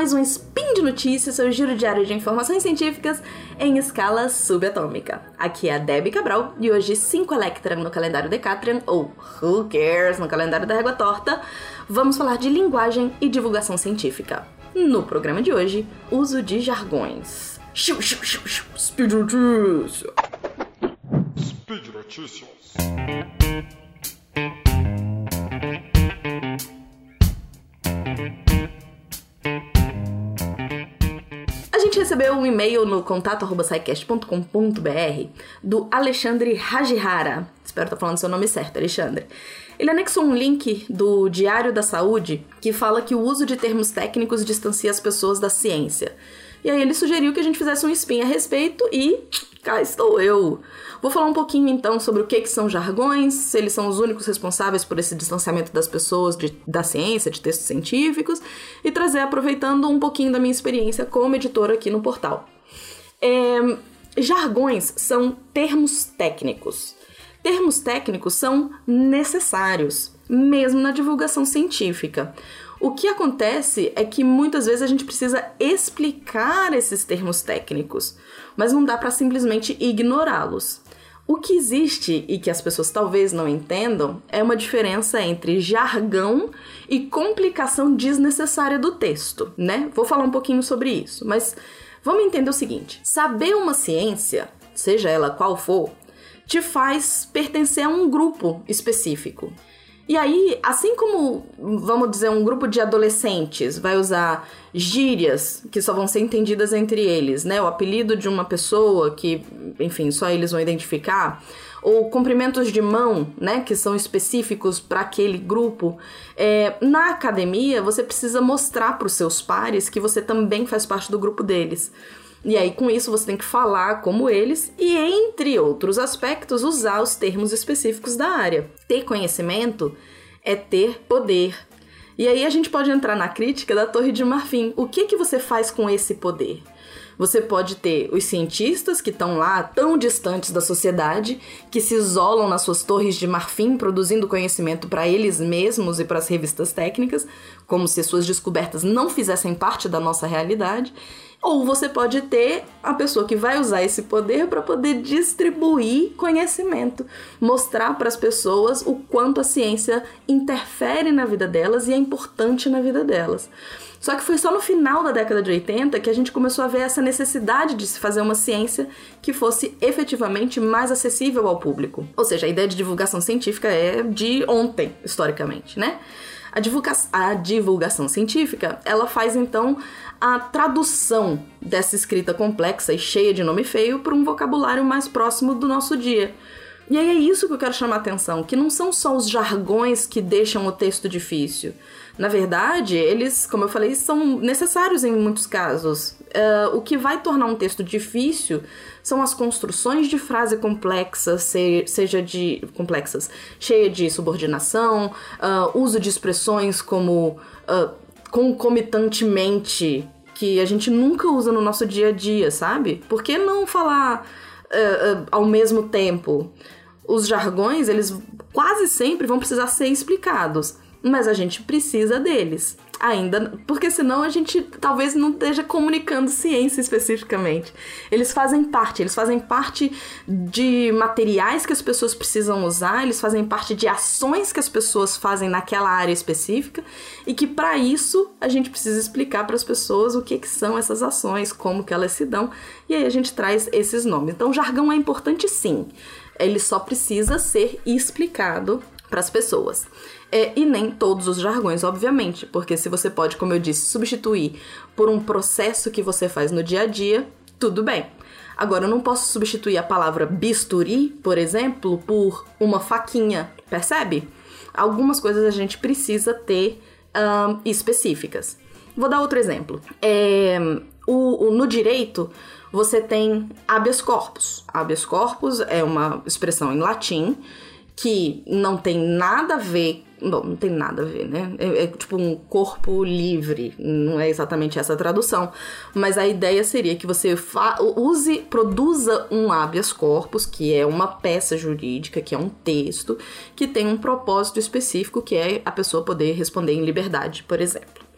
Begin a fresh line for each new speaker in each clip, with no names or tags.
mais um Spin de Notícias, seu giro diário de informações científicas em escala subatômica. Aqui é a Debbie Cabral e hoje 5 Electron no calendário Decatrian, ou Who Cares no calendário da Régua Torta, vamos falar de linguagem e divulgação científica. No programa de hoje, uso de jargões. Speed Notícias! Speed Notícias! Gente recebeu um e-mail no contato.sicast.com.br do Alexandre Rajihara. Espero estar falando seu nome certo, Alexandre. Ele anexou um link do Diário da Saúde que fala que o uso de termos técnicos distancia as pessoas da ciência. E aí ele sugeriu que a gente fizesse um spin a respeito e cá estou eu. Vou falar um pouquinho então sobre o que, que são jargões, se eles são os únicos responsáveis por esse distanciamento das pessoas de, da ciência, de textos científicos, e trazer, aproveitando um pouquinho da minha experiência como editora aqui no portal. É, jargões são termos técnicos. Termos técnicos são necessários, mesmo na divulgação científica. O que acontece é que muitas vezes a gente precisa explicar esses termos técnicos, mas não dá para simplesmente ignorá-los. O que existe e que as pessoas talvez não entendam é uma diferença entre jargão e complicação desnecessária do texto, né? Vou falar um pouquinho sobre isso, mas vamos entender o seguinte: saber uma ciência, seja ela qual for, te faz pertencer a um grupo específico. E aí, assim como, vamos dizer, um grupo de adolescentes vai usar gírias que só vão ser entendidas entre eles, né? O apelido de uma pessoa que, enfim, só eles vão identificar, ou cumprimentos de mão, né, que são específicos para aquele grupo. É, na academia, você precisa mostrar para os seus pares que você também faz parte do grupo deles. E aí, com isso, você tem que falar como eles e, entre outros aspectos, usar os termos específicos da área. Ter conhecimento é ter poder. E aí a gente pode entrar na crítica da Torre de Marfim. O que que você faz com esse poder? Você pode ter os cientistas que estão lá tão distantes da sociedade, que se isolam nas suas torres de marfim, produzindo conhecimento para eles mesmos e para as revistas técnicas, como se suas descobertas não fizessem parte da nossa realidade. Ou você pode ter a pessoa que vai usar esse poder para poder distribuir conhecimento, mostrar para as pessoas o quanto a ciência interfere na vida delas e é importante na vida delas. Só que foi só no final da década de 80 que a gente começou a ver essa necessidade de se fazer uma ciência que fosse efetivamente mais acessível ao público. Ou seja, a ideia de divulgação científica é de ontem, historicamente, né? A, divulga a divulgação científica, ela faz então a tradução dessa escrita complexa e cheia de nome feio para um vocabulário mais próximo do nosso dia. E aí é isso que eu quero chamar a atenção, que não são só os jargões que deixam o texto difícil. Na verdade, eles, como eu falei, são necessários em muitos casos. Uh, o que vai tornar um texto difícil são as construções de frase complexa, se, seja de complexas, cheia de subordinação, uh, uso de expressões como uh, concomitantemente que a gente nunca usa no nosso dia a dia, sabe? Por que não falar ao mesmo tempo? Os jargões, eles quase sempre vão precisar ser explicados, mas a gente precisa deles ainda, porque senão a gente talvez não esteja comunicando ciência especificamente. Eles fazem parte, eles fazem parte de materiais que as pessoas precisam usar, eles fazem parte de ações que as pessoas fazem naquela área específica e que para isso a gente precisa explicar para as pessoas o que, que são essas ações, como que elas se dão, e aí a gente traz esses nomes. Então, jargão é importante sim. Ele só precisa ser explicado para as pessoas. É, e nem todos os jargões, obviamente, porque se você pode, como eu disse, substituir por um processo que você faz no dia a dia, tudo bem. Agora, eu não posso substituir a palavra bisturi, por exemplo, por uma faquinha, percebe? Algumas coisas a gente precisa ter um, específicas. Vou dar outro exemplo. É, o, o, no direito, você tem habeas corpus. Habeas corpus é uma expressão em latim que não tem nada a ver. Bom, não tem nada a ver, né? É, é, tipo um corpo livre, não é exatamente essa a tradução, mas a ideia seria que você use, produza um habeas corpus, que é uma peça jurídica, que é um texto, que tem um propósito específico, que é a pessoa poder responder em liberdade, por exemplo.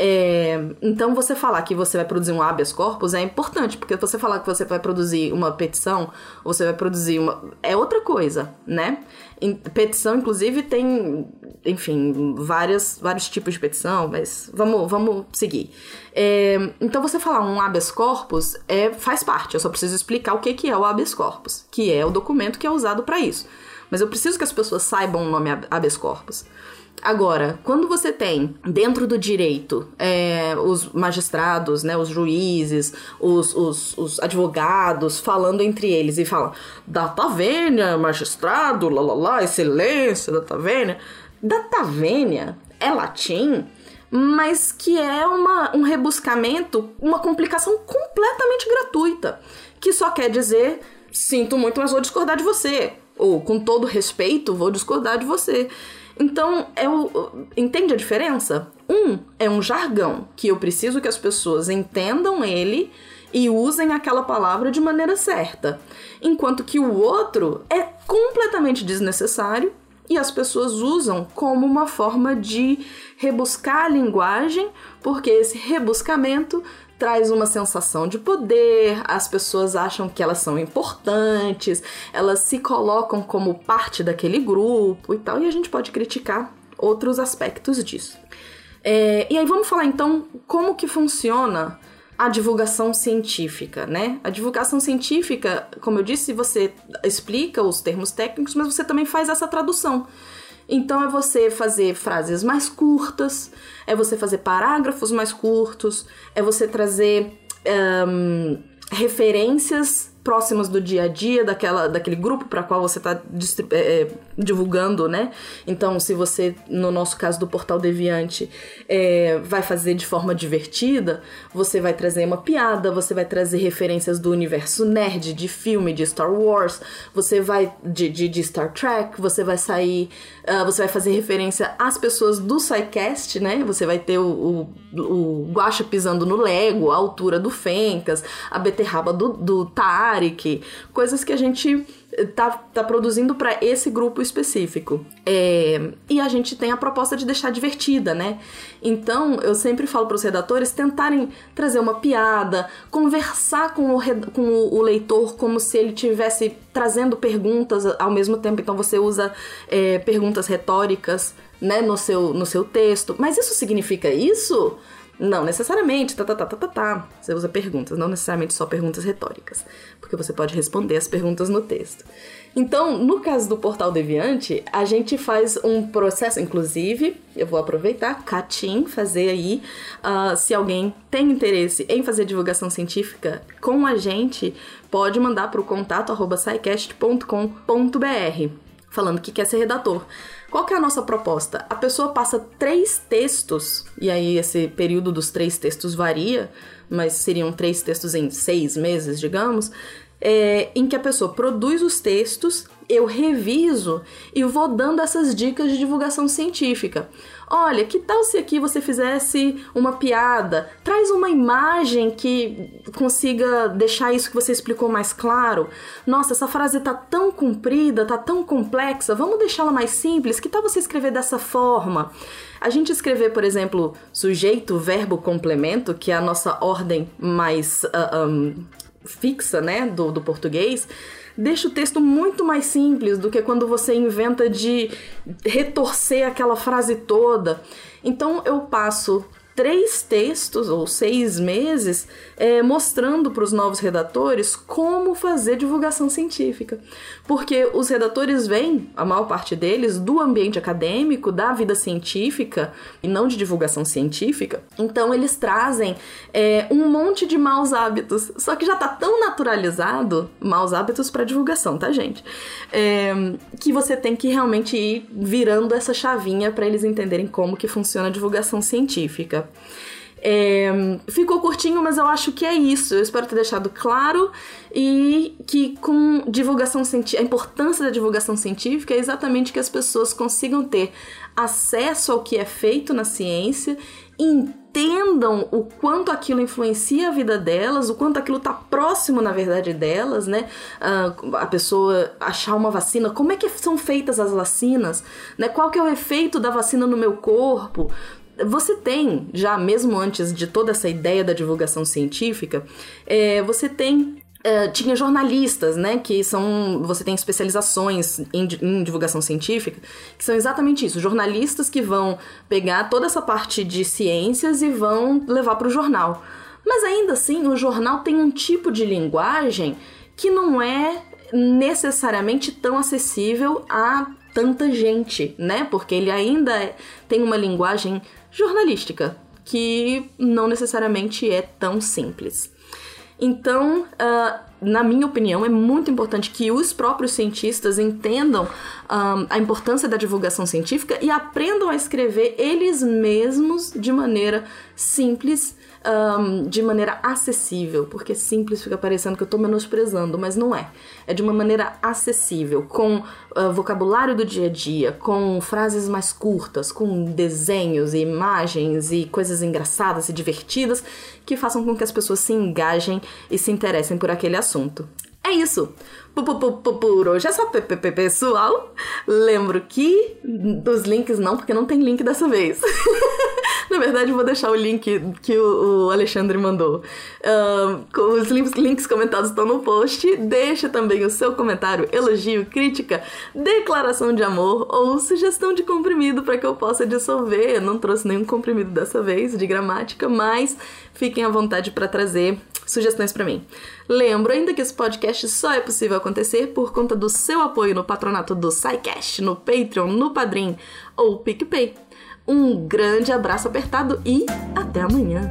É, então, você falar que você vai produzir um habeas corpus é importante, porque você falar que você vai produzir uma petição, você vai produzir uma. é outra coisa, né? Petição, inclusive, tem, enfim, várias, vários tipos de petição, mas vamos, vamos seguir. É, então, você falar um habeas corpus é, faz parte, eu só preciso explicar o que, que é o habeas corpus, que é o documento que é usado para isso. Mas eu preciso que as pessoas saibam o nome habeas corpus. Agora, quando você tem dentro do direito é, os magistrados, né, os juízes, os, os, os, advogados falando entre eles e falam data vênia, magistrado, lá lá lá, excelência, data vênia. Data vênia é latim, mas que é uma, um rebuscamento, uma complicação completamente gratuita, que só quer dizer sinto muito, mas vou discordar de você. Ou, com todo respeito, vou discordar de você. Então, é o, entende a diferença? Um é um jargão que eu preciso que as pessoas entendam ele e usem aquela palavra de maneira certa, enquanto que o outro é completamente desnecessário e as pessoas usam como uma forma de rebuscar a linguagem, porque esse rebuscamento traz uma sensação de poder, as pessoas acham que elas são importantes, elas se colocam como parte daquele grupo e tal, e a gente pode criticar outros aspectos disso. É, e aí vamos falar então como que funciona a divulgação científica, né? A divulgação científica, como eu disse, você explica os termos técnicos, mas você também faz essa tradução. Então é você fazer frases mais curtas, é você fazer parágrafos mais curtos, é você trazer um, referências próximas do dia a dia daquela, daquele grupo para qual você está é, é, divulgando, né? Então, se você, no nosso caso do Portal Deviante, é, vai fazer de forma divertida, você vai trazer uma piada, você vai trazer referências do universo nerd, de filme, de Star Wars, você vai de, de, de Star Trek, você vai sair, uh, você vai fazer referência às pessoas do SciCast, né? Você vai ter o, o, o Guacha pisando no Lego, a altura do Fencas, a beterraba do, do Tar, Coisas que a gente tá, tá produzindo para esse grupo específico. É, e a gente tem a proposta de deixar divertida, né? Então eu sempre falo para os redatores tentarem trazer uma piada, conversar com o, com o leitor como se ele tivesse trazendo perguntas ao mesmo tempo. Então você usa é, perguntas retóricas né, no, seu, no seu texto. Mas isso significa isso? Não necessariamente, tá, tá, tá, tá, tá, tá. Você usa perguntas, não necessariamente só perguntas retóricas, porque você pode responder as perguntas no texto. Então, no caso do Portal Deviante, a gente faz um processo, inclusive, eu vou aproveitar, Catim, fazer aí, uh, se alguém tem interesse em fazer divulgação científica com a gente, pode mandar para o contato arroba falando que quer ser redator. Qual que é a nossa proposta? A pessoa passa três textos, e aí esse período dos três textos varia, mas seriam três textos em seis meses, digamos, é, em que a pessoa produz os textos, eu reviso e vou dando essas dicas de divulgação científica. Olha, que tal se aqui você fizesse uma piada? Traz uma imagem que consiga deixar isso que você explicou mais claro. Nossa, essa frase tá tão comprida, tá tão complexa, vamos deixá-la mais simples? Que tal você escrever dessa forma? A gente escrever, por exemplo, sujeito, verbo, complemento, que é a nossa ordem mais uh, um, fixa, né, do, do português, deixa o texto muito mais simples do que quando você inventa de retorcer aquela frase toda. Então eu passo três textos ou seis meses é, mostrando para os novos redatores como fazer divulgação científica. Porque os redatores vêm, a maior parte deles, do ambiente acadêmico, da vida científica e não de divulgação científica. Então eles trazem é, um monte de maus hábitos. Só que já está tão naturalizado maus hábitos para divulgação, tá, gente? É, que você tem que realmente ir virando essa chavinha para eles entenderem como que funciona a divulgação científica. É, ficou curtinho, mas eu acho que é isso. Eu espero ter deixado claro e que com divulgação científica, a importância da divulgação científica é exatamente que as pessoas consigam ter acesso ao que é feito na ciência, entendam o quanto aquilo influencia a vida delas, o quanto aquilo está próximo, na verdade, delas, né? Uh, a pessoa achar uma vacina, como é que são feitas as vacinas, né? Qual que é o efeito da vacina no meu corpo? Você tem, já mesmo antes de toda essa ideia da divulgação científica, é, você tem Uh, tinha jornalistas, né, que são, você tem especializações em, em, divulgação científica, que são exatamente isso, jornalistas que vão pegar toda essa parte de ciências e vão levar para o jornal. Mas ainda assim, o jornal tem um tipo de linguagem que não é necessariamente tão acessível a tanta gente, né? Porque ele ainda tem uma linguagem jornalística que não necessariamente é tão simples. Então, uh, na minha opinião, é muito importante que os próprios cientistas entendam um, a importância da divulgação científica e aprendam a escrever eles mesmos de maneira simples um, de maneira acessível, porque simples fica parecendo que eu tô menosprezando, mas não é. É de uma maneira acessível, com uh, vocabulário do dia a dia, com frases mais curtas, com desenhos e imagens e coisas engraçadas e divertidas que façam com que as pessoas se engajem e se interessem por aquele assunto. É isso. Por hoje é só pessoal. Lembro que dos links não, porque não tem link dessa vez. Na verdade, vou deixar o link que o, Alexandre mandou. Uh, os links, links comentados estão no post. Deixa também o seu comentário, elogio, crítica, declaração de amor ou sugestão de comprimido para que eu possa dissolver. Eu não trouxe nenhum comprimido dessa vez de gramática, mas fiquem à vontade para trazer sugestões para mim. Lembro ainda que esse podcast só é possível acontecer por conta do seu apoio no patronato do SciCast, no Patreon, no Padrim ou PicPay. Um grande abraço apertado e até amanhã!